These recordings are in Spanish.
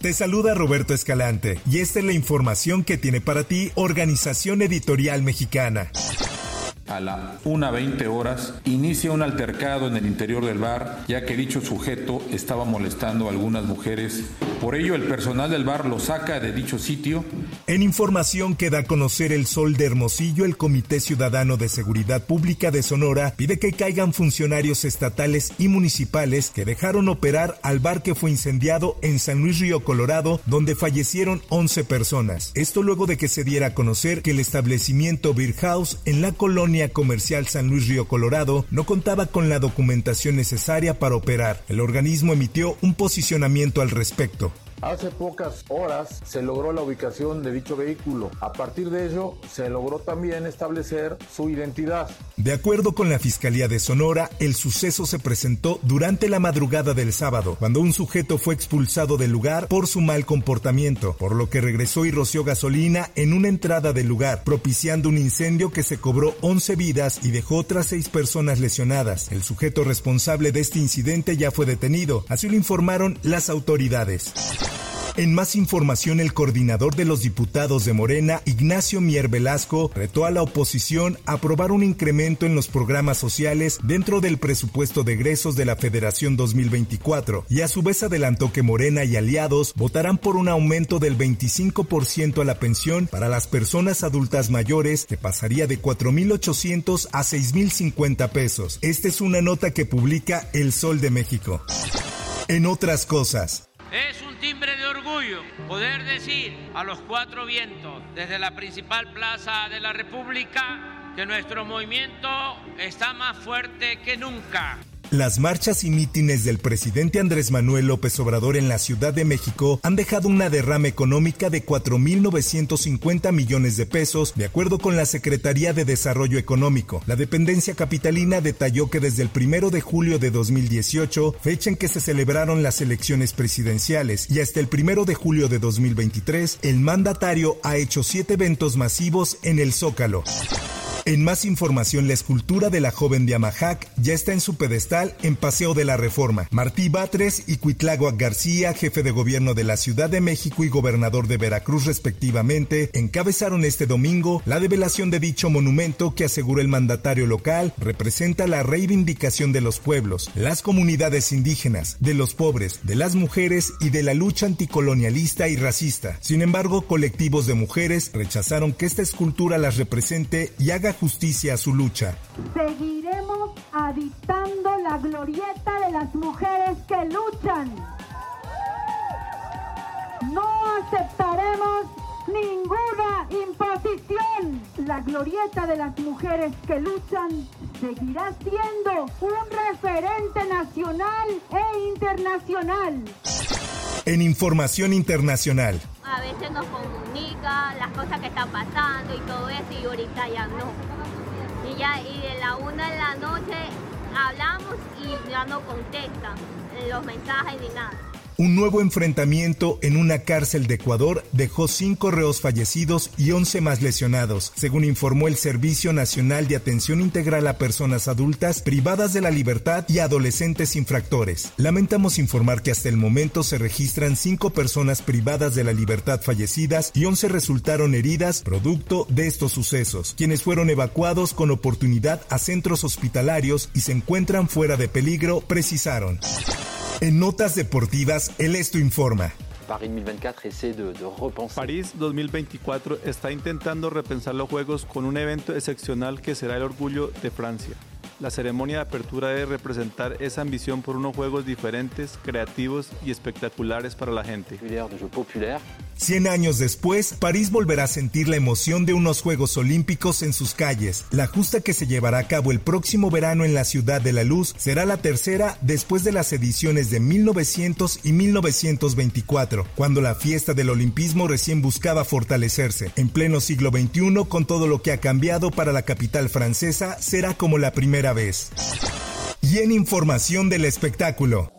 Te saluda Roberto Escalante y esta es la información que tiene para ti Organización Editorial Mexicana. A las 1.20 horas inicia un altercado en el interior del bar, ya que dicho sujeto estaba molestando a algunas mujeres. Por ello, el personal del bar lo saca de dicho sitio. En información que da a conocer el Sol de Hermosillo, el Comité Ciudadano de Seguridad Pública de Sonora pide que caigan funcionarios estatales y municipales que dejaron operar al bar que fue incendiado en San Luis Río Colorado, donde fallecieron 11 personas. Esto luego de que se diera a conocer que el establecimiento Beer House en la colonia comercial San Luis Río Colorado no contaba con la documentación necesaria para operar. El organismo emitió un posicionamiento al respecto. Hace pocas horas se logró la ubicación de dicho vehículo. A partir de ello, se logró también establecer su identidad. De acuerdo con la Fiscalía de Sonora, el suceso se presentó durante la madrugada del sábado, cuando un sujeto fue expulsado del lugar por su mal comportamiento, por lo que regresó y roció gasolina en una entrada del lugar, propiciando un incendio que se cobró 11 vidas y dejó otras 6 personas lesionadas. El sujeto responsable de este incidente ya fue detenido, así lo informaron las autoridades. En más información, el coordinador de los diputados de Morena, Ignacio Mier Velasco, retó a la oposición a aprobar un incremento en los programas sociales dentro del presupuesto de egresos de la Federación 2024 y a su vez adelantó que Morena y aliados votarán por un aumento del 25% a la pensión para las personas adultas mayores que pasaría de 4.800 a 6.050 pesos. Esta es una nota que publica El Sol de México. En otras cosas, poder decir a los cuatro vientos desde la principal plaza de la República que nuestro movimiento está más fuerte que nunca. Las marchas y mítines del presidente Andrés Manuel López Obrador en la Ciudad de México han dejado una derrama económica de 4.950 millones de pesos, de acuerdo con la Secretaría de Desarrollo Económico. La dependencia capitalina detalló que desde el primero de julio de 2018, fecha en que se celebraron las elecciones presidenciales, y hasta el primero de julio de 2023, el mandatario ha hecho siete eventos masivos en el Zócalo. En más información, la escultura de la joven de Amajac ya está en su pedestal en Paseo de la Reforma. Martí Batres y Cuitláhuac García, jefe de gobierno de la Ciudad de México y gobernador de Veracruz respectivamente, encabezaron este domingo la develación de dicho monumento que asegura el mandatario local representa la reivindicación de los pueblos, las comunidades indígenas, de los pobres, de las mujeres y de la lucha anticolonialista y racista. Sin embargo, colectivos de mujeres rechazaron que esta escultura las represente y haga justicia a su lucha. Seguiremos habitando la glorieta de las mujeres que luchan. No aceptaremos ninguna imposición. La glorieta de las mujeres que luchan seguirá siendo un referente nacional e internacional. En información internacional, a veces nos las cosas que están pasando y todo eso y ahorita ya no. Y ya y de la una de la noche hablamos y ya no contestan los mensajes ni nada. Un nuevo enfrentamiento en una cárcel de Ecuador dejó cinco reos fallecidos y 11 más lesionados, según informó el Servicio Nacional de Atención Integral a Personas Adultas privadas de la libertad y adolescentes infractores. Lamentamos informar que hasta el momento se registran cinco personas privadas de la libertad fallecidas y 11 resultaron heridas producto de estos sucesos, quienes fueron evacuados con oportunidad a centros hospitalarios y se encuentran fuera de peligro, precisaron. En notas deportivas, el Esto informa. París 2024 está intentando repensar los Juegos con un evento excepcional que será el orgullo de Francia. La ceremonia de apertura debe representar esa ambición por unos Juegos diferentes, creativos y espectaculares para la gente. Cien años después, París volverá a sentir la emoción de unos Juegos Olímpicos en sus calles. La justa que se llevará a cabo el próximo verano en la Ciudad de la Luz será la tercera después de las ediciones de 1900 y 1924, cuando la fiesta del olimpismo recién buscaba fortalecerse. En pleno siglo XXI, con todo lo que ha cambiado para la capital francesa, será como la primera vez. Y en información del espectáculo.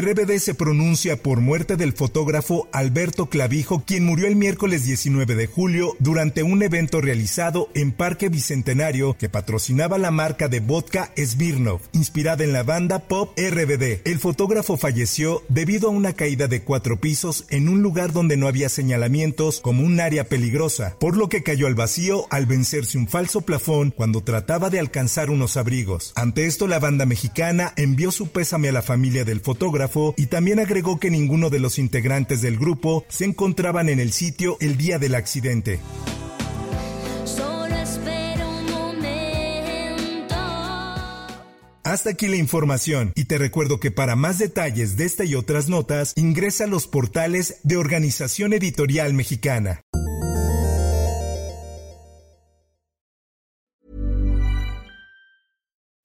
RBD se pronuncia por muerte del fotógrafo Alberto Clavijo, quien murió el miércoles 19 de julio durante un evento realizado en Parque Bicentenario que patrocinaba la marca de vodka Smirnov, inspirada en la banda pop RBD. El fotógrafo falleció debido a una caída de cuatro pisos en un lugar donde no había señalamientos como un área peligrosa, por lo que cayó al vacío al vencerse un falso plafón cuando trataba de alcanzar unos abrigos. Ante esto, la banda mexicana envió su pésame a la familia del fotógrafo y también agregó que ninguno de los integrantes del grupo se encontraban en el sitio el día del accidente. Hasta aquí la información y te recuerdo que para más detalles de esta y otras notas ingresa a los portales de Organización Editorial Mexicana.